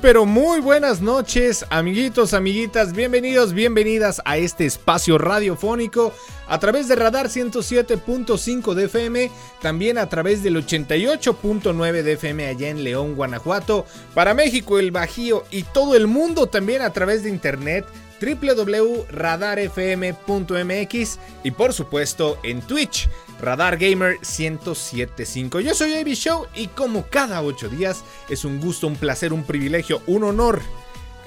Pero muy buenas noches, amiguitos, amiguitas, bienvenidos, bienvenidas a este espacio radiofónico a través de Radar 107.5 de FM, también a través del 88.9 de FM allá en León, Guanajuato, para México, el Bajío y todo el mundo también a través de internet www.radarfm.mx y por supuesto en Twitch Radar Gamer 1075. Yo soy Avi Show y como cada ocho días es un gusto, un placer, un privilegio, un honor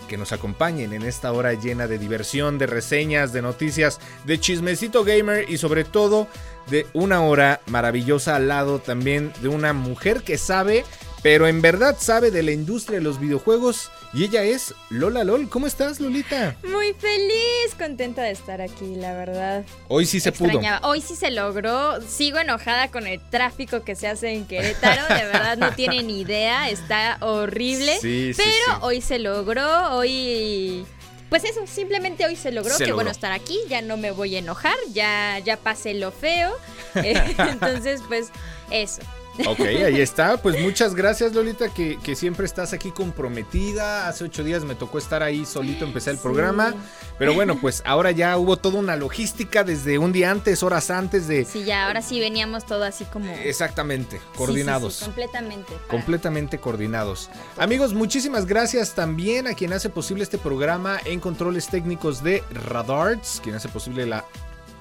que nos acompañen en esta hora llena de diversión, de reseñas, de noticias, de chismecito gamer y sobre todo de una hora maravillosa al lado también de una mujer que sabe, pero en verdad sabe de la industria de los videojuegos y ella es Lola LOL. ¿Cómo estás, Lolita? Muy feliz, contenta de estar aquí, la verdad. Hoy sí se pudo. Hoy sí se logró. Sigo enojada con el tráfico que se hace en Querétaro. De verdad no tienen idea. Está horrible. Sí, pero hoy se logró. Hoy pues eso, simplemente hoy se logró. Qué bueno estar aquí, ya no me voy a enojar, ya, ya pasé lo feo. Eh, entonces, pues eso. Ok, ahí está. Pues muchas gracias, Lolita, que, siempre estás aquí comprometida. Hace ocho días me tocó estar ahí solito, empecé el programa. Pero bueno, pues ahora ya hubo toda una logística desde un día antes, horas antes de. Sí, ya, ahora sí veníamos todo así como. Exactamente, coordinados. completamente. Completamente coordinados. Amigos, muchísimas gracias también a quien hace posible este programa en controles técnicos de Radarts, quien hace posible la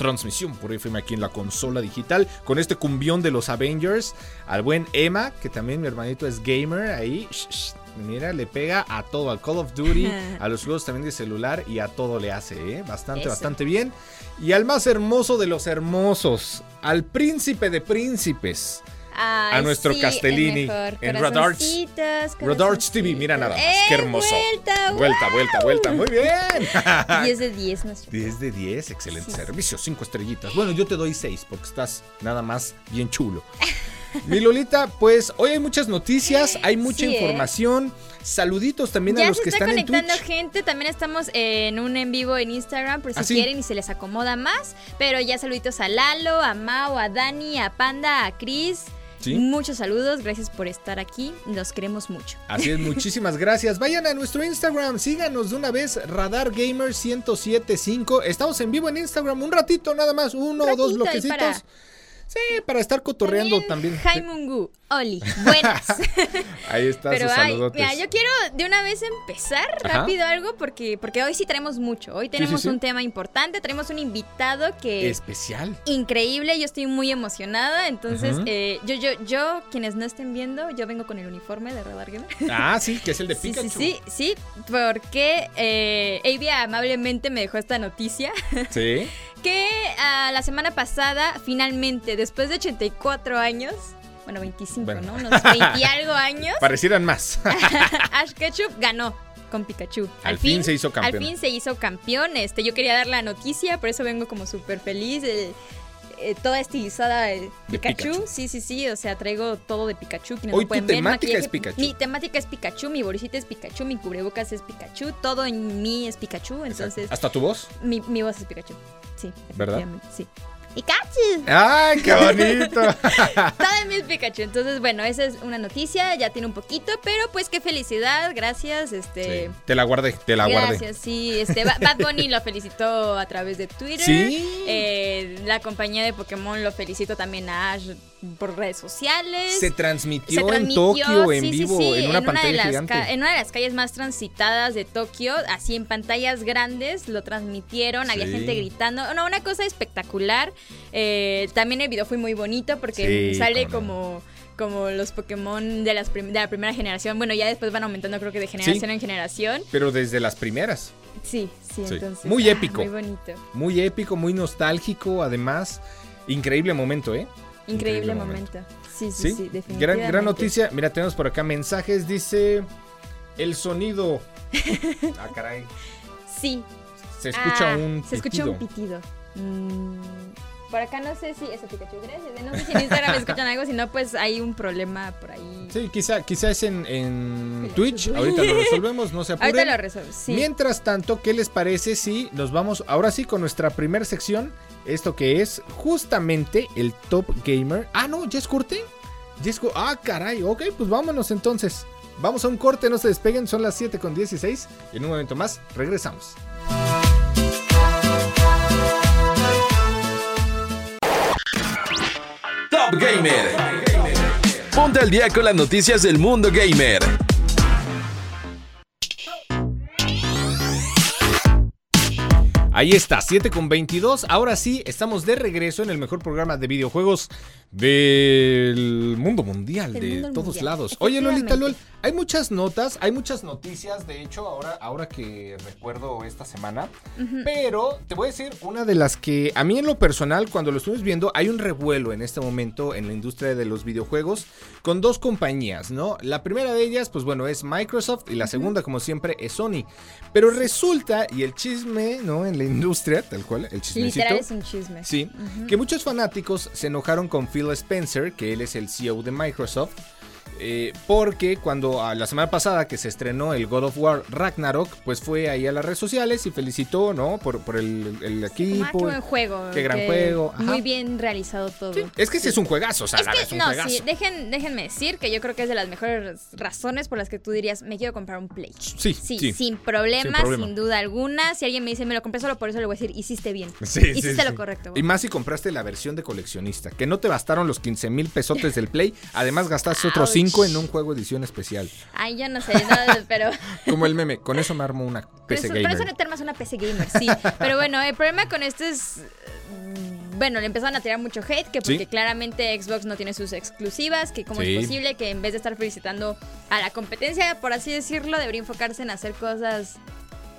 transmisión por FM aquí en la consola digital con este cumbión de los Avengers. Al buen Emma, que también mi hermanito es gamer ahí. mira, le pega a todo, al Call of Duty, a los juegos también de celular y a todo le hace, ¿eh? Bastante, bastante bien. Y al más hermoso de los hermosos, al príncipe de príncipes a nuestro Castellini en Radarts. Radarts TV, mira nada más, qué eh, hermoso. Vuelta, vuelta, vuelta, vuelta, muy bien. 10 de 10, nuestro. 10 de 10, excelente servicio, 5 estrellitas. Bueno, yo te doy 6 porque estás nada más bien chulo. Mi Lolita, pues hoy hay muchas noticias, hay mucha ¿eh? información. Saluditos también a los que están en Twitch. conectando gente, también estamos en un en vivo en Instagram por si ¿Ah, quieren y se les acomoda más. Pero ya saluditos a Lalo, a Mao, a Dani, a Panda, a Muchos saludos, gracias por estar aquí, nos queremos mucho. Así es, muchísimas gracias. Vayan a nuestro Instagram, síganos de una vez, Radar Gamer 1075. Estamos en vivo en Instagram un ratito nada más, uno o dos bloquecitos. Sí, para estar cotorreando también. Jaimungu, Oli, buenas. Ahí está, Pero mira, yo quiero de una vez empezar rápido algo porque, porque hoy sí tenemos mucho. Hoy tenemos un tema importante, tenemos un invitado que... Especial. Increíble, yo estoy muy emocionada. Entonces, eh, yo, yo, yo, quienes no estén viendo, yo vengo con el uniforme de Radar Gamer. Ah, sí, que es el de Pikachu. Sí, sí, sí, porque eh, amablemente me dejó esta noticia. Sí. que ah, la semana pasada, finalmente, después de 84 años, bueno, 25, ¿no? Unos 20 y algo años. Parecieran más. Ash Ketchum ganó con Pikachu. Al, fin, se hizo campeón. Al fin se hizo campeón. Este, yo quería dar la noticia, por eso vengo como súper feliz. Eh, toda estilizada de, Pikachu. Sí, sí, sí. O sea, traigo todo de Pikachu. Hoy tu temática es Pikachu. Mi temática es Pikachu, mi bolsita es Pikachu, mi cubrebocas es Pikachu, todo en mí es Pikachu. Entonces. ¿Hasta tu voz? Mi, mi voz es Pikachu. Sí, ¿verdad? Sí. Pikachu. ¡Ay, qué bonito! Todo mí es Pikachu. Entonces, bueno, esa es una noticia, ya tiene un poquito, pero pues qué felicidad, gracias. Este, te la guardé, te la guardé. Gracias, sí. Este, Bad Bunny lo felicitó a través de Twitter. Sí. Eh, la compañía de Pokémon lo felicito también a Ash por redes sociales. Se transmitió, en Tokio en vivo en una pantalla gigante. En una de las calles más transitadas de Tokio, así en pantallas grandes, lo transmitieron, había gente gritando. No, una cosa espectacular. Eh, también el video fue muy bonito porque sale como como los Pokémon de, las de la primera generación. Bueno, ya después van aumentando creo que de generación en generación. Pero desde las primeras. Sí, sí, entonces. Muy ah, épico. Muy bonito. Muy épico, muy nostálgico, además. Increíble momento, ¿eh? Increíble, momento. Sí, sí, sí, definitivamente. Gran, gran noticia. Mira, tenemos por acá mensajes. Dice el sonido. ah, caray. Sí. Se escucha ah, un pitido. Se escucha un pitido. Mm, por acá no sé si eso Pikachu, gracias. No sé si en Instagram escuchan algo, si no, pues hay un problema por ahí. Sí, quizá, quizá es en, en Twitch. Ahorita lo resolvemos, no se apuren. Ahorita lo resolvemos, sí. Mientras tanto, ¿qué les parece si nos vamos ahora sí con nuestra primera sección? Esto que es justamente el Top Gamer. Ah, no, ¿ya es corte? ¿Ya Ah, caray, ok, pues vámonos entonces. Vamos a un corte, no se despeguen, son las 7 con 16. Y en un momento más regresamos. Top Gamer. Ponte al día con las noticias del mundo gamer. Ahí está, 7 con 22. Ahora sí, estamos de regreso en el mejor programa de videojuegos del mundo mundial, de todos lados. Oye, Lolita Lol, hay muchas notas, hay muchas noticias, de hecho, ahora, ahora que recuerdo esta semana. Pero te voy a decir una de las que a mí en lo personal, cuando lo estuvimos viendo, hay un revuelo en este momento en la industria de los videojuegos con dos compañías, ¿no? La primera de ellas, pues bueno, es Microsoft y la segunda, como siempre, es Sony. Pero resulta, y el chisme, ¿no? En la industria, tal cual, el chismecito. Literal es un chisme. Sí, que muchos fanáticos se enojaron con Phil Spencer, que él es el CEO de Microsoft, eh, porque cuando ah, la semana pasada que se estrenó el God of War Ragnarok, pues fue ahí a las redes sociales y felicitó, ¿no? Por, por el, el equipo. Qué buen juego. Qué gran juego. Muy bien realizado todo. es que ese es un juegazo, o sea, es, que, no, Sí, dejen, déjenme decir que yo creo que es de las mejores razones por las que tú dirías, me quiero comprar un Play. Sí, sí, sin, problemas, sin, duda alguna. Si alguien me dice, me lo compré solo por eso, le voy a decir, hiciste bien. Sí, hiciste lo correcto. Y más si compraste la versión de coleccionista, que no te bastaron los 15 mil pesotes del Play, además gastaste otros 5 en un juego edición especial. Ay, yo no sé, pero... Como el meme, con eso me armo una PC gamer. Por eso no te armas una PC gamer, sí. Pero bueno, el problema con esto es... Mm, bueno, le empezaron a tirar mucho hate, que porque claramente Xbox no tiene sus exclusivas, que cómo es posible que en vez de estar felicitando a la competencia, por así decirlo, debería enfocarse en hacer cosas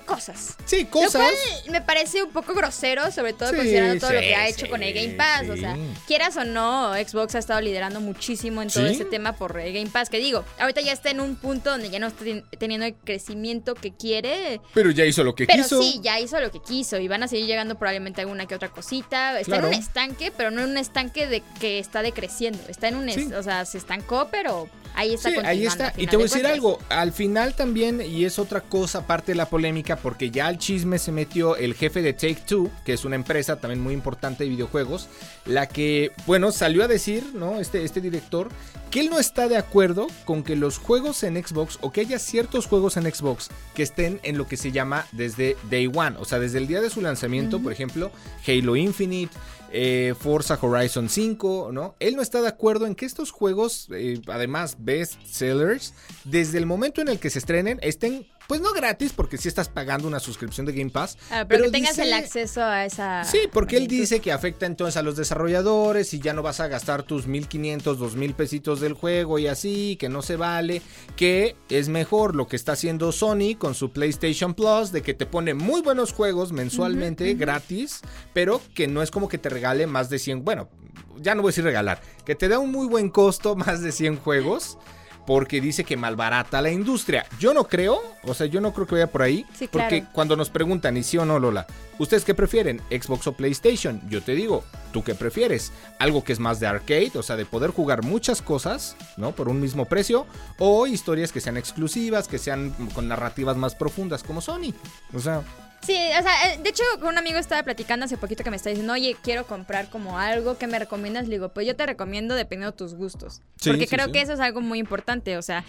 cosas. Sí, cosas. me parece un poco grosero, sobre todo considerando todo lo que ha hecho con el Game Pass. O sea, quieras o no, Xbox ha estado liderando muchísimo en todo ese tema por el Game Pass. Que digo, ahorita ya está en un punto donde ya no está teniendo el crecimiento que quiere. Pero ya hizo lo que pero quiso. Sí, ya hizo lo que quiso. Y van a seguir llegando probablemente alguna que otra cosita. Está en un estanque, pero no en un estanque de que está decreciendo. Está en un. O sea, se estancó, pero ahí está. ahí está. Y te voy a decir algo. Al final también, y es otra cosa, aparte de la polémica porque ya al chisme se metió el jefe de Take Two, que es una empresa también muy importante de videojuegos, la que, bueno, salió a decir, ¿no? Este, este director, que él no está de acuerdo con que los juegos en Xbox o que haya ciertos juegos en Xbox que estén en lo que se llama desde Day One, o sea, desde el día de su lanzamiento, por ejemplo, Halo Infinite, eh, Forza Horizon 5, ¿no? Él no está de acuerdo en que estos juegos, eh, además best sellers, desde el momento en el que se estrenen, estén pues no gratis, porque si estás pagando una suscripción de Game Pass. Ah, pero, que tengas el acceso a esa. Sí, porque él dice que afecta entonces a los desarrolladores y ya no vas a gastar tus 1500, 2000 pesitos del juego y así, que no se vale. Que es mejor lo que está haciendo Sony con su PlayStation Plus, de que te pone muy buenos juegos mensualmente gratis, pero que no es como que te regale más de 100. Bueno, ya no voy a decir regalar, que te da un muy buen costo, más de 100 juegos porque dice que malbarata la industria. Yo no creo, o sea, yo no creo que vaya por ahí, porque cuando nos preguntan, y sí o no, Lola, ¿ustedes qué prefieren? ¿Xbox o PlayStation? Yo te digo, ¿tú qué prefieres? ¿Algo que es más de arcade, o sea, de poder jugar muchas cosas, ¿no? Por un mismo precio, o historias que sean exclusivas, que sean con narrativas más profundas como Sony? O sea... Sí, o sea, eh, de hecho, un amigo estaba platicando hace poquito que me está diciendo, oye, quiero comprar como algo, que me recomiendas? Le digo, pues yo te recomiendo dependiendo de tus gustos. porque creo que eso es algo muy importante. O sea,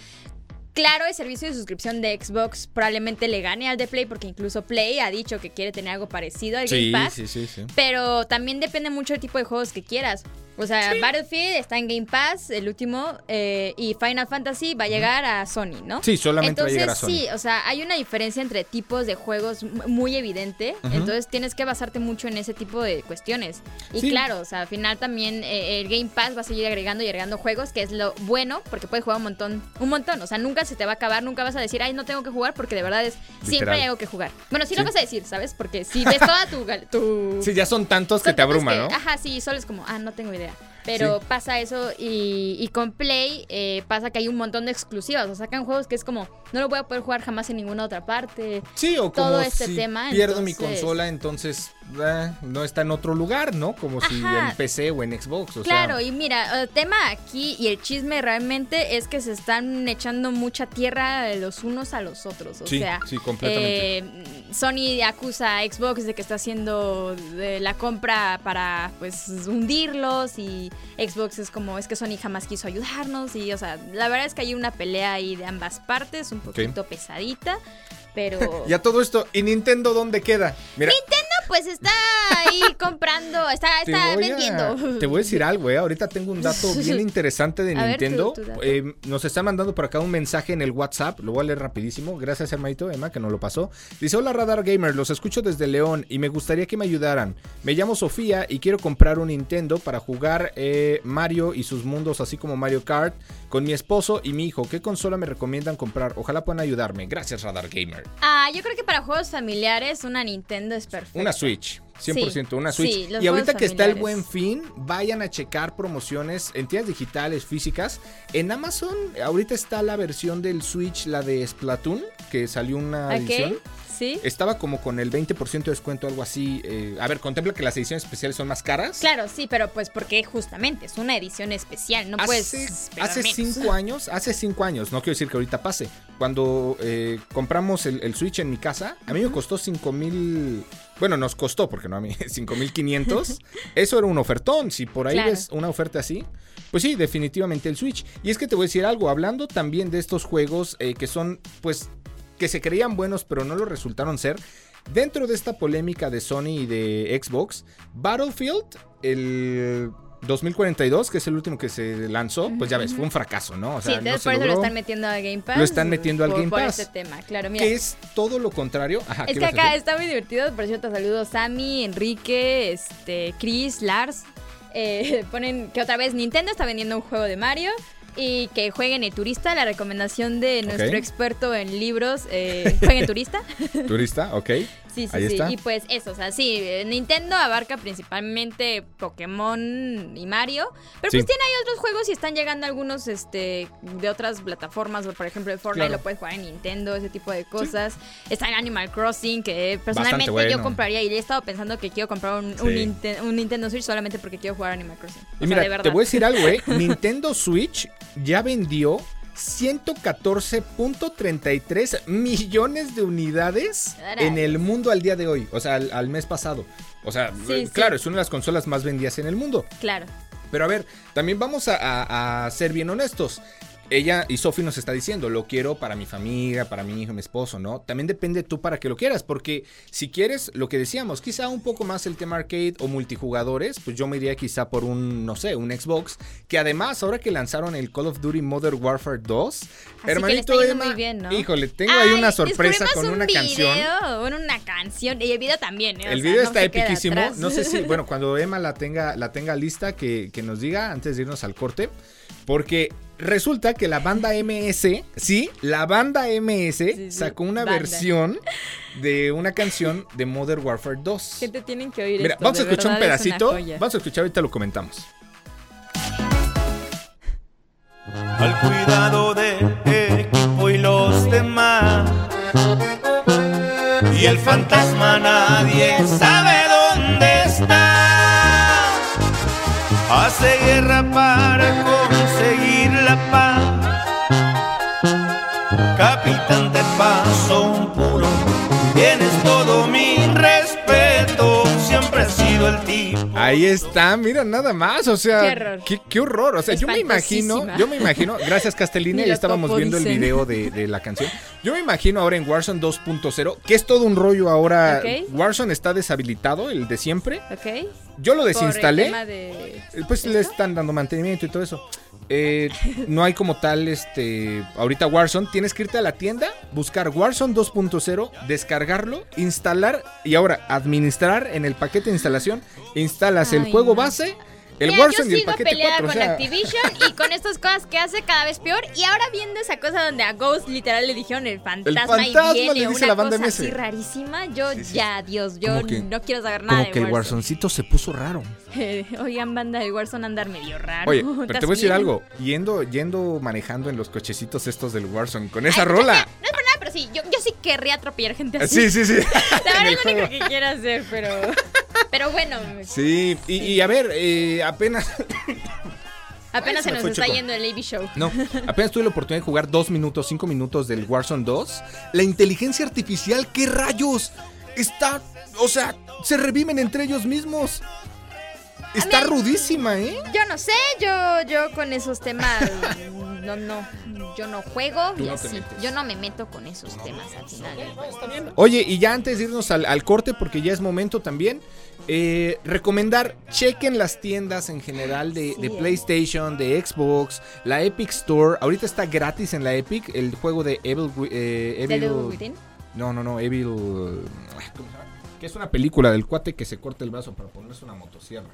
Claro, el servicio de suscripción de Xbox probablemente le gane al de Play porque incluso Play ha dicho que quiere tener algo parecido al Game Pass. Sí, sí, sí. Pero también depende mucho del tipo de juegos que quieras. O sea, Battlefield está en Game Pass, el último, eh, y Final Fantasy va a llegar a Sony, ¿no? Sí, solamente va a llegar a Sony. Sí, o sea, hay una diferencia entre tipos de juegos muy evidente, entonces tienes que basarte mucho en ese tipo de cuestiones. Y claro, o sea, al final también eh, el Game Pass va a seguir agregando y agregando juegos, que es lo bueno, porque puedes jugar un montón, un montón, o sea, nunca se te va a acabar, nunca vas a decir, ay, no tengo que jugar, porque de verdad es, siempre hay algo que jugar. Bueno, sí, lo vas a decir, ¿sabes? Porque si ves toda tu... tu sí, ya son tantos que te abruman, ¿no? Ajá, sí, solo es como, ah, no tengo idea. Pero pasa eso y, con Play eh, pasa que hay un montón de exclusivas. O sacan juegos que es como, no lo voy a poder jugar jamás en ninguna otra parte. Sí, o como todo este si tema. Pierdo mi consola, entonces no está en otro lugar, ¿no? Como si en PC o en Xbox. claro, y mira, el tema aquí y el chisme realmente es que se están echando mucha tierra los unos a los otros. O sea, sí, completamente. Eh, Sony acusa a Xbox de que está haciendo la compra para pues hundirlos y Xbox es como, es que Sony jamás quiso ayudarnos y, o sea, la verdad es que hay una pelea ahí de ambas partes, un poquito pesadita, pero... ya todo esto, ¿y Nintendo dónde queda? Nintendo pues está ahí comprando, está, está vendiendo. te voy a decir algo, ¿eh? Ahorita tengo un dato bien interesante de Nintendo. Eh, nos está mandando por acá un mensaje en el WhatsApp, lo voy a leer rapidísimo. Gracias, hermanito Emma, que nos lo pasó. Dice, hola Radar Gamer, los escucho desde León y me gustaría que me ayudaran. Me llamo Sofía y quiero comprar un Nintendo para jugar eh, Mario y sus mundos, así como Mario Kart, con mi esposo y mi hijo. ¿Qué consola me recomiendan comprar? Ojalá puedan ayudarme. Gracias, Radar Gamer. Ah, yo creo que para juegos familiares una Nintendo es perfecta. Una Switch. 100%, una Switch. y ahorita que está el buen fin, vayan a checar promociones en tiendas digitales, físicas. En Amazon, ahorita está la versión del Switch, la de Splatoon, que salió una edición. Estaba como con el 20% de descuento, algo así. Eh, a ver, contempla que las ediciones especiales son más caras. Claro, sí, pero pues porque justamente es una edición especial, no puedes. Hace cinco años, hace cinco años, no quiero decir que ahorita pase. Cuando eh, compramos el, Switch en mi casa, a mí me costó 5 mil. Bueno, nos costó, porque no a mí, 5500. Eso era un ofertón. Si por ahí ves una oferta así, pues sí, definitivamente el Switch. Y es que te voy a decir algo, hablando también de estos juegos eh, que son, pues, que se creían buenos pero no lo resultaron ser. Dentro de esta polémica de Sony y de Xbox, Battlefield, el 2042, que es el último que se lanzó, pues ya ves, fue un fracaso, ¿no? O sea, sí, por eso lo están metiendo al Game Pass. Lo están metiendo al Game Pass. Por este tema, claro, mira. Que es todo lo contrario. es que acá está muy divertido, por cierto, saludos Sammy, Enrique, este, Chris, Lars. Eh, ponen que otra vez Nintendo está vendiendo un juego de Mario y que jueguen el turista, la recomendación de nuestro experto en libros, eh, jueguen turista. turista, ok. Sí, sí, sí. Y pues eso, o sea, sí, Nintendo abarca principalmente Pokémon y Mario, pero pues tiene ahí otros juegos y están llegando algunos este de otras plataformas, por ejemplo, el Fortnite lo puedes jugar en Nintendo, ese tipo de cosas. Está en Animal Crossing, que personalmente yo compraría y he estado pensando que quiero comprar un, Nintendo Switch solamente porque quiero jugar Animal Crossing. y mira, te voy a decir algo, ¿eh? Nintendo Switch ya vendió 114.33 millones de unidades en el mundo al día de hoy, o sea, al, mes pasado. O sea, claro, es una de las consolas más vendidas en el mundo. Claro. Pero a ver, también vamos a ser bien honestos ella y Sophie nos está diciendo, lo quiero para mi familia, para mi hijo, mi esposo, ¿no? También depende tú para que lo quieras, porque si quieres lo que decíamos, quizá un poco más el tema arcade o multijugadores, pues yo me iría quizá por un, no sé, un Xbox, que además ahora que lanzaron el Call of Duty Modern Warfare 2, hermanito muy bien, ¿no? híjole, tengo ahí una sorpresa con una canción. Con una canción y el video también, ¿eh? El video está epiquísimo, no sé si, bueno, cuando Emma la tenga, la tenga lista, que, que nos diga antes de irnos al corte. Porque resulta que la banda MS, sí, la banda MS sacó una versión de una canción de Modern Warfare 2. Gente, tienen que oír Mira, vamos a escuchar un pedacito. Vamos a escuchar, ahorita lo comentamos. Al cuidado de equipo y los demás. Y el fantasma nadie sabe dónde está. Hace guerra para conseguir Capitán de paso puro, tienes todo mi respeto. Siempre has sido el tiempo. Ahí está, mira, nada más. O sea, qué horror. O sea, yo me imagino, yo me imagino, gracias Castellina, ya estábamos viendo el video de, la canción. Yo me imagino ahora en Warzone 2.0, que es todo un rollo ahora. Warzone está deshabilitado, el de siempre. Ok. Yo lo desinstalé. Pues le están dando mantenimiento y todo eso. Eh, no hay como tal, este, ahorita Warzone. Tienes que irte a la tienda, buscar Warzone 2.0, descargarlo, instalar y ahora administrar en el paquete de instalación. Instalas el juego base el Warzone yo sigo y el con Activision y con estas cosas que hace cada vez peor. Y ahora viendo esa cosa donde a Ghost literal le dijeron el fantasma, y viene una la banda cosa así rarísima, yo ya, Dios, yo no quiero saber nada Como que el Warzoncito se puso raro. Oigan, banda de Warzone andar medio raro. Oye, pero te voy a decir algo. Yendo, yendo manejando en los cochecitos estos del Warzone con esa rola. No es por nada, pero sí, yo, yo sí querría atropellar gente así. Sí, sí, sí. La verdad es lo único que quiero hacer, pero... Pero bueno. Sí, y, a ver, eh, apenas. Apenas se, nos está yendo el AB Show. No, apenas tuve la oportunidad de jugar dos minutos, cinco minutos del Warzone 2. La inteligencia artificial, ¿qué rayos? Está. O sea, se reviven entre ellos mismos. Está rudísima, ¿eh? Yo no sé, yo, yo con esos temas. no, no yo no juego y así. Yo no me meto con esos temas al final. Oye, y ya antes de irnos al, corte, porque ya es momento también, eh, recomendar, chequen las tiendas en general de, PlayStation, de Xbox, la Epic Store. Ahorita está gratis en la Epic el juego de Evil... Eh, Evil no, no, no, Evil... ¿Cómo se llama? Que es una película del cuate que se corta el brazo para ponerse una motosierra.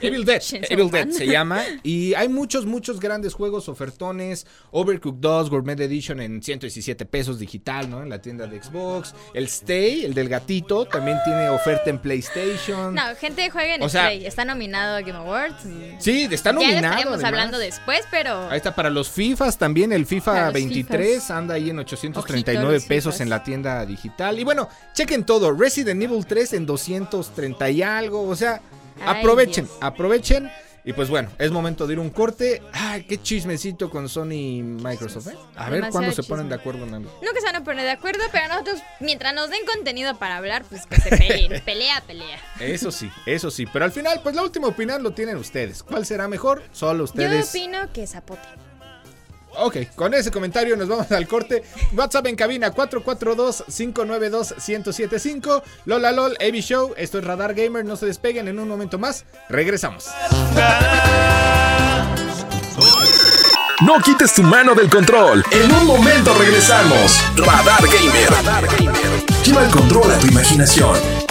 Evil Dead. Evil Dead se llama. Y hay muchos, muchos grandes juegos, ofertones. Overcooked 2 Gourmet Edition en 117 pesos digital, ¿no? En la tienda de Xbox. El Stay, el del gatito, también tiene oferta en PlayStation. No, gente juega en o Stay. Está nominado a Game Awards. Sí, está nominado. Ya estaríamos hablando después, pero. Ahí está para los FIFAs también. El FIFA 23 anda ahí en 839 pesos en la tienda digital. Y bueno, chequen todo. Resident Evil 3 en 230 y algo. O sea aprovechen, aprovechen. Y pues bueno, es momento de ir un corte. Ay, qué chismecito con Sony y Microsoft, ¿eh? A ver cuándo se ponen de acuerdo en algo. Nunca se van a poner de acuerdo, pero nosotros, mientras nos den contenido para hablar, pues que se peleen. pelea, pelea. Eso sí, eso sí. Pero al final, pues la última opinión lo tienen ustedes. ¿Cuál será mejor? Solo ustedes. Yo opino que Zapote. Ok, con ese comentario nos vamos al corte. WhatsApp en cabina 442-592-1075. Lola LOL, AB Show. Esto es Radar Gamer. No se despeguen en un momento más. Regresamos. No quites tu mano del control. En un momento regresamos. Radar Gamer. Radar Gamer. Lleva el control a tu imaginación.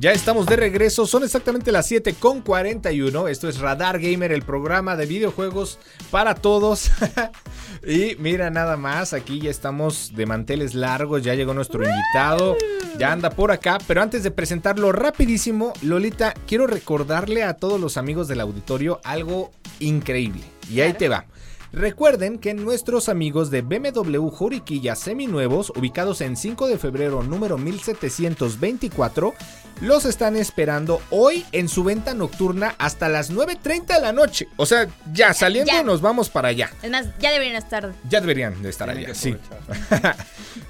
Ya estamos de regreso, son exactamente las 7 con 41. Esto es Radar Gamer, el programa de videojuegos para todos. y mira nada más, aquí ya estamos de manteles largos, ya llegó nuestro invitado, ya anda por acá. Pero antes de presentarlo rapidísimo, Lolita, quiero recordarle a todos los amigos del auditorio algo increíble. Y ahí te va. Recuerden que nuestros amigos de BMW Juriquilla Seminuevos, ubicados en 5 de febrero número 1724, los están esperando hoy en su venta nocturna hasta las 9.30 de la noche. O sea, ya saliendo nos vamos para allá. Es más, ya deberían estar. Ya deberían de estar allá, sí.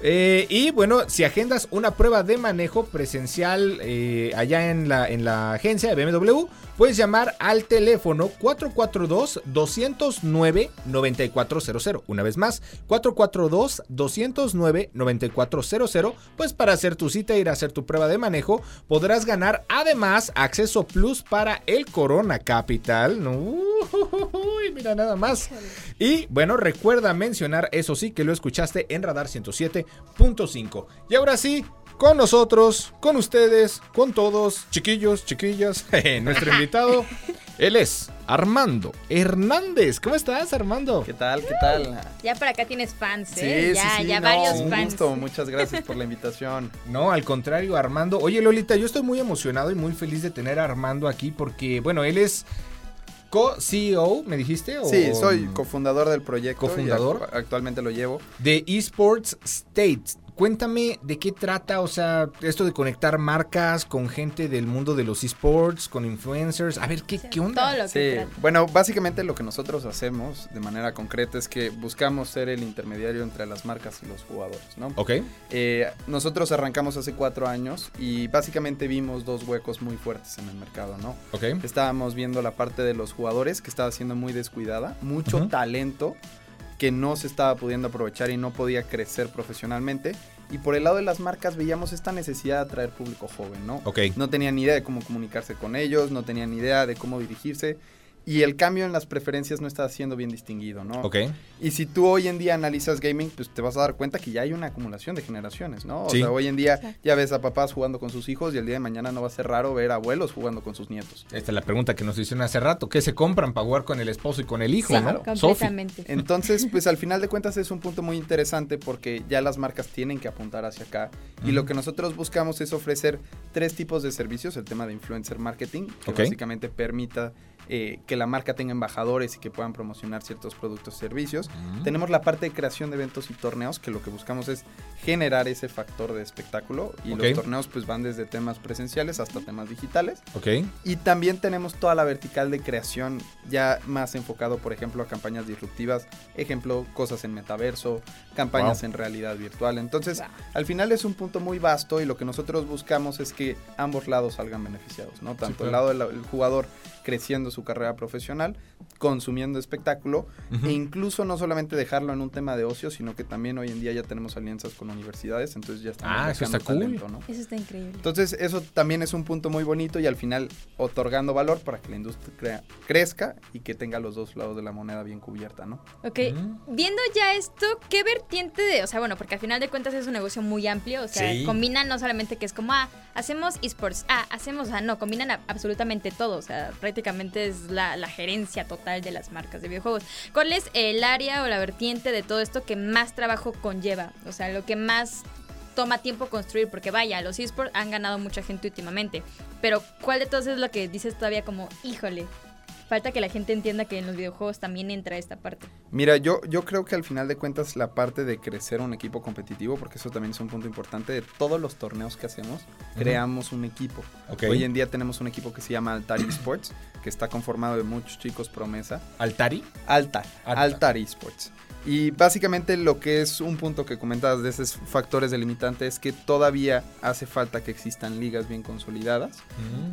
Eh, y bueno, si agendas una prueba de manejo presencial eh, allá en la, en la agencia de BMW, puedes llamar al teléfono 442-209-9400. Una vez más, 442-209-9400. Pues para hacer tu cita, ir a hacer tu prueba de manejo, podrás ganar además acceso plus para el Corona Capital. Uy, mira nada más. Y bueno, recuerda mencionar, eso sí, que lo escuchaste en Radar 107.5. Y ahora sí, con nosotros, con ustedes, con todos, chiquillos, chiquillas, nuestro invitado, él es Armando Hernández. ¿Cómo estás, Armando? ¿Qué tal? ¿Qué tal? Ya por acá tienes fans, ¿eh? ya, sí, ya varios un fans. Gusto. Muchas gracias por la invitación. No, al contrario, Armando. Oye, Lolita, yo estoy muy emocionado y muy feliz de tener a Armando aquí porque, bueno, él es co-CEO, ¿me dijiste? Sí, soy cofundador del proyecto. Cofundador. Actualmente lo llevo. De Esports States. Cuéntame de qué trata, o sea, esto de conectar marcas con gente del mundo de los esports, con influencers. A ver, ¿qué, qué onda? Todo lo sí, que trata. bueno, básicamente lo que nosotros hacemos de manera concreta es que buscamos ser el intermediario entre las marcas y los jugadores, ¿no? Ok. Eh, nosotros arrancamos hace cuatro años y básicamente vimos dos huecos muy fuertes en el mercado, ¿no? Ok. Estábamos viendo la parte de los jugadores que estaba siendo muy descuidada, mucho talento que no se estaba pudiendo aprovechar y no podía crecer profesionalmente. Y por el lado de las marcas veíamos esta necesidad de atraer público joven, ¿no? Ok. No tenían ni idea de cómo comunicarse con ellos, no tenían ni idea de cómo dirigirse. Y el cambio en las preferencias no estaba siendo bien distinguido, ¿no? Ok. Y si tú hoy en día analizas gaming, pues te vas a dar cuenta que ya hay una acumulación de generaciones, ¿no? O Sí. sea, hoy en día ya ves a papás jugando con sus hijos y el día de mañana no va a ser raro ver a abuelos jugando con sus nietos. Esta es la pregunta que nos hicieron hace rato. ¿Qué se compran para jugar con el esposo y con el hijo, Sí, no? Completamente. Entonces, pues al final de cuentas es un punto muy interesante porque ya las marcas tienen que apuntar hacia acá. Y lo que nosotros buscamos es ofrecer tres tipos de servicios. El tema de influencer marketing, que básicamente permita eh, que la marca tenga embajadores y que puedan promocionar ciertos productos y servicios. Tenemos la parte de creación de eventos y torneos, que lo que buscamos es generar ese factor de espectáculo. Y los torneos pues van desde temas presenciales hasta temas digitales. Ok. Y también tenemos toda la vertical de creación ya más enfocado, por ejemplo, a campañas disruptivas, ejemplo, cosas en metaverso, campañas Wow. en realidad virtual. Entonces, Wow. al final es un punto muy vasto y lo que nosotros buscamos es que ambos lados salgan beneficiados, ¿no? Tanto el claro. lado del del jugador creciendo su carrera profesional, consumiendo espectáculo e incluso no solamente dejarlo en un tema de ocio, sino que también hoy en día ya tenemos alianzas con universidades, entonces ya estamos Ah, eso está cool. talento, ¿no? Eso está increíble. Entonces eso también es un punto muy bonito y al final otorgando valor para que la industria crea- crezca y que tenga los dos lados de la moneda bien cubierta, ¿no? Ok, viendo ya esto, ¿qué vertiente de, o sea, bueno, porque al final de cuentas es un negocio muy amplio, o sea, Sí. combina no solamente que es como, ah, hacemos esports, ah, hacemos, ah, no, combinan absolutamente todo, o sea, prácticamente es la, la gerencia total de las marcas de videojuegos. ¿Cuál es el área o la vertiente de todo esto que más trabajo conlleva? O sea, lo que más toma tiempo construir, porque vaya, los esports han ganado mucha gente últimamente, pero ¿cuál de todos es lo que dices todavía como, híjole? Falta que la gente entienda que en los videojuegos también entra esta parte. Mira, yo, yo creo que al final de cuentas la parte de crecer un equipo competitivo, porque eso también es un punto importante, de todos los torneos que hacemos, creamos un equipo. Hoy en día tenemos un equipo que se llama Altar Esports, que está conformado de muchos chicos promesa. ¿Altari? Altar, Altar. Altar Esports. Y básicamente lo que es un punto que comentabas de esos factores delimitantes es que todavía hace falta que existan ligas bien consolidadas.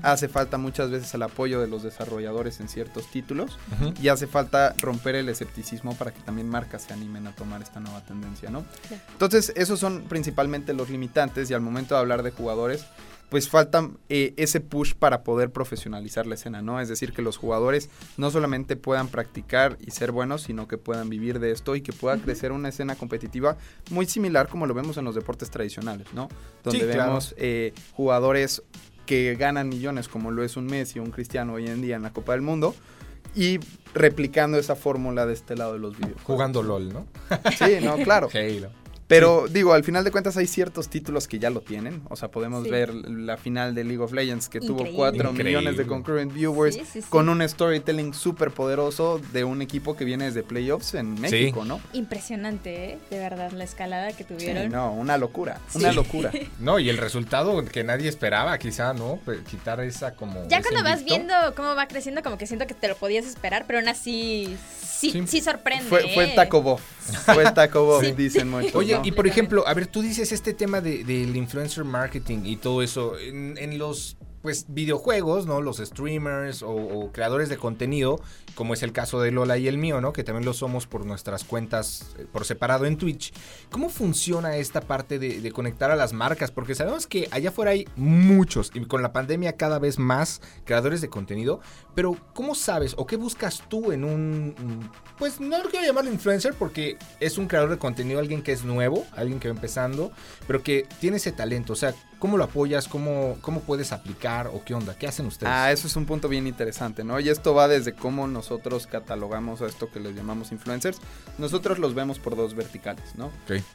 Hace falta muchas veces el apoyo de los desarrolladores en ciertos títulos. Y hace falta romper el escepticismo para que también marcas se animen a tomar esta nueva tendencia, ¿no? Entonces, esos son principalmente los limitantes y al momento de hablar de jugadores, pues falta eh, ese push para poder profesionalizar la escena, ¿no? Es decir, que los jugadores no solamente puedan practicar y ser buenos, sino que puedan vivir de esto y que pueda crecer una escena competitiva muy similar como lo vemos en los deportes tradicionales, ¿no? Donde Sí, claro. vemos eh, jugadores que ganan millones como lo es un Messi o un Cristiano hoy en día en la Copa del Mundo y replicando esa fórmula de este lado de los videojuegos. Jugando LOL, ¿no? Sí, no, claro. Halo. Pero digo, al final de cuentas hay ciertos títulos que ya lo tienen. O sea, podemos Sí. ver la final de League of Legends que tuvo Increíble. 4 Increíble. millones de concurrent viewers Sí, sí, sí. con un storytelling súper poderoso de un equipo que viene desde playoffs en México, ¿no? Impresionante, ¿eh? De verdad, la escalada que Sí, tuvieron. no, una locura, Sí. una locura. No, y el resultado que nadie esperaba, quizá, ¿no? Pues, quitar esa como. Ya cuando vas viendo cómo va creciendo, como que siento que te lo podías esperar, pero aún así sí, Sí. sí, sorprende. Fue, fue ¿eh? el Taco Boff, fue el Taco Sí. dicen muchos, Oye, y por ejemplo, a ver, tú dices este tema de- del influencer marketing y todo eso. En, en los pues videojuegos, ¿no? Los streamers o, creadores de contenido, como es el caso de Lola y el mío, ¿no? Que también lo somos por nuestras cuentas eh, por separado en Twitch. ¿Cómo funciona esta parte de, conectar a las marcas? Porque sabemos que allá afuera hay muchos, y con la pandemia cada vez más creadores de contenido, pero ¿cómo sabes o qué buscas tú en un, pues no lo quiero llamarlo influencer porque es un creador de contenido, alguien que es nuevo, alguien que va empezando, pero que tiene ese talento, o sea, ¿cómo lo apoyas? ¿Cómo, cómo puedes aplicar o qué onda? ¿Qué hacen ustedes? Ah, eso es un punto bien interesante, ¿no? Y esto va desde cómo nosotros catalogamos a esto que les llamamos influencers. Nosotros los vemos por dos verticales, ¿no?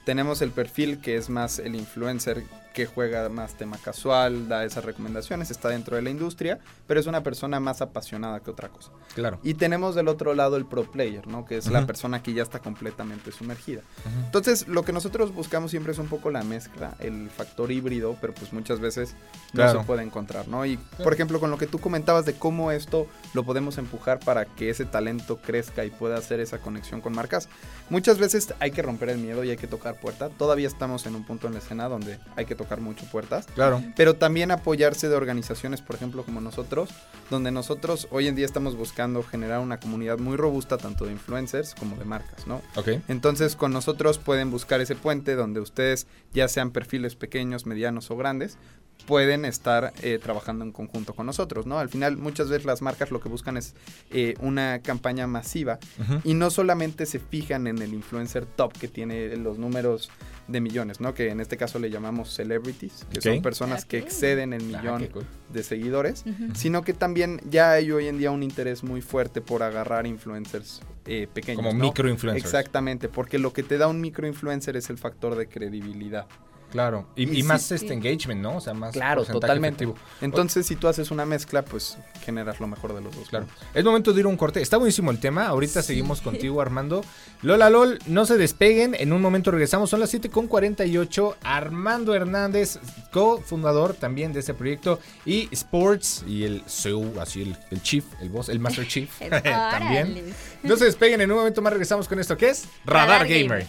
Tenemos el perfil que es más el influencer que juega más tema casual, da esas recomendaciones, está dentro de la industria, pero es una persona más apasionada que otra cosa. Claro. Y tenemos del otro lado el pro player, ¿no? Que es la persona que ya está completamente sumergida. Entonces, lo que nosotros buscamos siempre es un poco la mezcla, el factor híbrido, pero pues muchas veces no se puede encontrar, ¿no? Y, por ejemplo, con lo que tú comentabas de cómo esto lo podemos empujar para que ese talento crezca y pueda hacer esa conexión con marcas, muchas veces hay que romper el miedo y hay que tocar puerta. Todavía estamos en un punto en la escena donde hay que tocar mucho puertas. Claro. Pero también apoyarse de organizaciones, por ejemplo, como nosotros, donde nosotros hoy en día estamos buscando generar una comunidad muy robusta, tanto de influencers como de marcas, ¿no? Ok. Entonces, con nosotros pueden buscar ese puente donde ustedes, ya sean perfiles pequeños, medianos o grandes, pueden estar eh, trabajando en conjunto con nosotros, ¿no? Al final, muchas veces las marcas lo que buscan es eh, una campaña masiva y no solamente se fijan en el influencer top que tiene los números de millones, ¿no? Que en este caso le llamamos celebrities, que son personas que exceden el ah, millón de seguidores, sino que también ya hay hoy en día un interés muy fuerte por agarrar influencers eh, pequeños. Como microinfluencers. Exactamente, porque lo que te da un microinfluencer es el factor de credibilidad. Claro, y, más este engagement, ¿no? O sea, más Claro, totalmente. Entonces, si tú haces una mezcla, pues generas lo mejor de los dos. Claro. Es momento de ir a un corte. Está buenísimo el tema. Ahorita seguimos contigo, Armando. Lola LOL, no se despeguen. En un momento regresamos. Son las 7.48. Armando Hernández, cofundador también de este proyecto. Y Sports y el CEO, así el, el Chief, el boss, el Master Chief. también. No se despeguen. En un momento más regresamos con esto que es Radar, Gamer.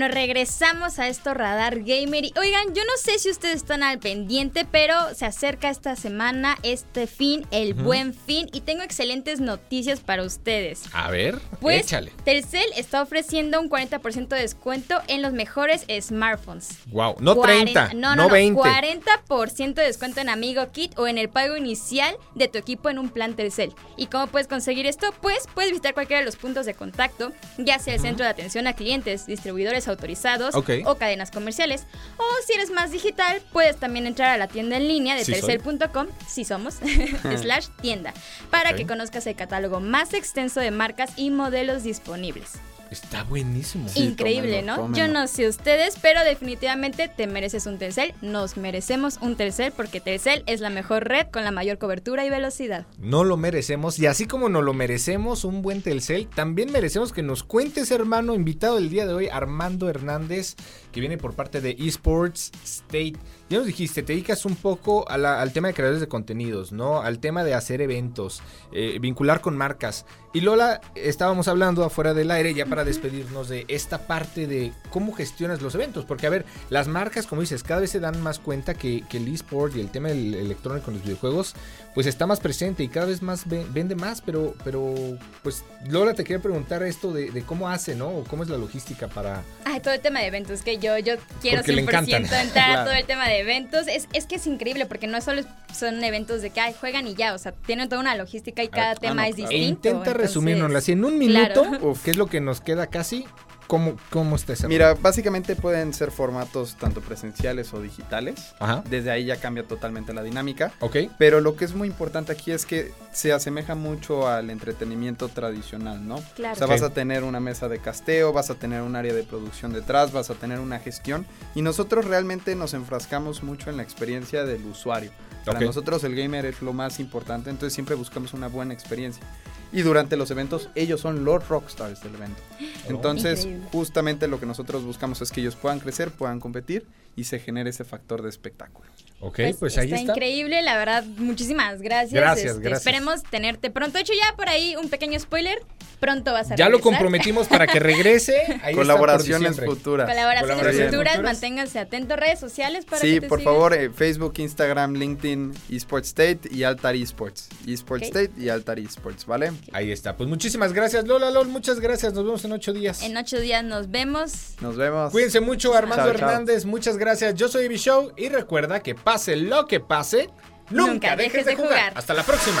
Bueno, regresamos a esto Radar Gamer. Y, oigan, yo no sé si ustedes están al pendiente, pero se acerca esta semana, este fin, el buen fin, y tengo excelentes noticias para ustedes. A ver, pues, échale. Telcel está ofreciendo un 40% de descuento en los mejores smartphones. Wow, no 30, no, no, no 20. 40% de descuento en Amigo Kit o en el pago inicial de tu equipo en un plan Telcel. ¿Y cómo puedes conseguir esto? Pues puedes visitar cualquiera de los puntos de contacto, ya sea el centro de atención a clientes, distribuidores autorizados o cadenas comerciales. O si eres más digital, puedes también entrar a la tienda en línea de tercel.com, si somos, slash tienda, para que conozcas el catálogo más extenso de marcas y modelos disponibles. Está buenísimo. Increíble, ¿no? Yo no sé ustedes, pero definitivamente te mereces un Telcel. Nos merecemos un Telcel porque Telcel es la mejor red con la mayor cobertura y velocidad. No lo merecemos y así como no lo merecemos un buen Telcel, también merecemos que nos cuentes, hermano, invitado el día de hoy, Armando Hernández, que viene por parte de Esports State. Ya nos dijiste, te dedicas un poco al tema de creadores de contenidos, ¿no? Al tema de hacer eventos, eh, vincular con marcas. Y Lola, estábamos hablando afuera del aire ya para despedirnos de esta parte de cómo gestionas los eventos. Porque, a ver, las marcas, como dices, cada vez se dan más cuenta que, el eSport y el tema del electrónico en los videojuegos, pues está más presente y cada vez más vende más. Pero, pero, pues, Lola, te quería preguntar esto de, cómo hace, ¿no? O cómo es la logística para... Ay, todo el tema de eventos, que yo, yo quiero 100% entrar a todo el tema de eventos. Es, es que es increíble porque no solo son eventos de que juegan y ya, o sea, tienen toda una logística y cada tema es distinto. E intenta resumirnos así en un minuto, que es lo que nos queda casi. ¿Cómo, cómo está ese Mira, básicamente pueden ser formatos tanto presenciales o digitales. Ajá. Desde ahí ya cambia totalmente la dinámica. Ok. Pero lo que es muy importante aquí es que se asemeja mucho al entretenimiento tradicional, ¿no? Claro. O sea, vas a tener una mesa de casteo, vas a tener un área de producción detrás, vas a tener una gestión. Y nosotros realmente nos enfrascamos mucho en la experiencia del usuario. Para nosotros el gamer es lo más importante, entonces siempre buscamos una buena experiencia. Y durante los eventos, ellos son los rockstars del evento. Oh. Entonces, justamente lo que nosotros buscamos es que ellos puedan crecer, puedan competir y se genere ese factor de espectáculo. Ok, pues, pues ahí está. Está increíble, la verdad. Muchísimas gracias. Gracias, este, gracias. Esperemos tenerte pronto. Hecho ya por ahí un pequeño spoiler. Pronto vas a Ya lo comprometimos para que regrese. Colaboraciones futuras. Colaboraciones, futuras. Manténganse atentos. Redes sociales para Sí, que por favor, eh, Facebook, Instagram, LinkedIn, Esports State y Altar Esports. Esports State y Altar Esports, ¿vale? Ahí está. Pues muchísimas gracias, Lola Lol. Muchas gracias. Nos vemos en ocho días. En ocho días nos vemos. Nos vemos. Cuídense mucho, Armando Hernández. Muchas gracias. Yo soy Ivy Show y recuerda que pase lo que pase, nunca, dejes, de, jugar. Hasta la próxima.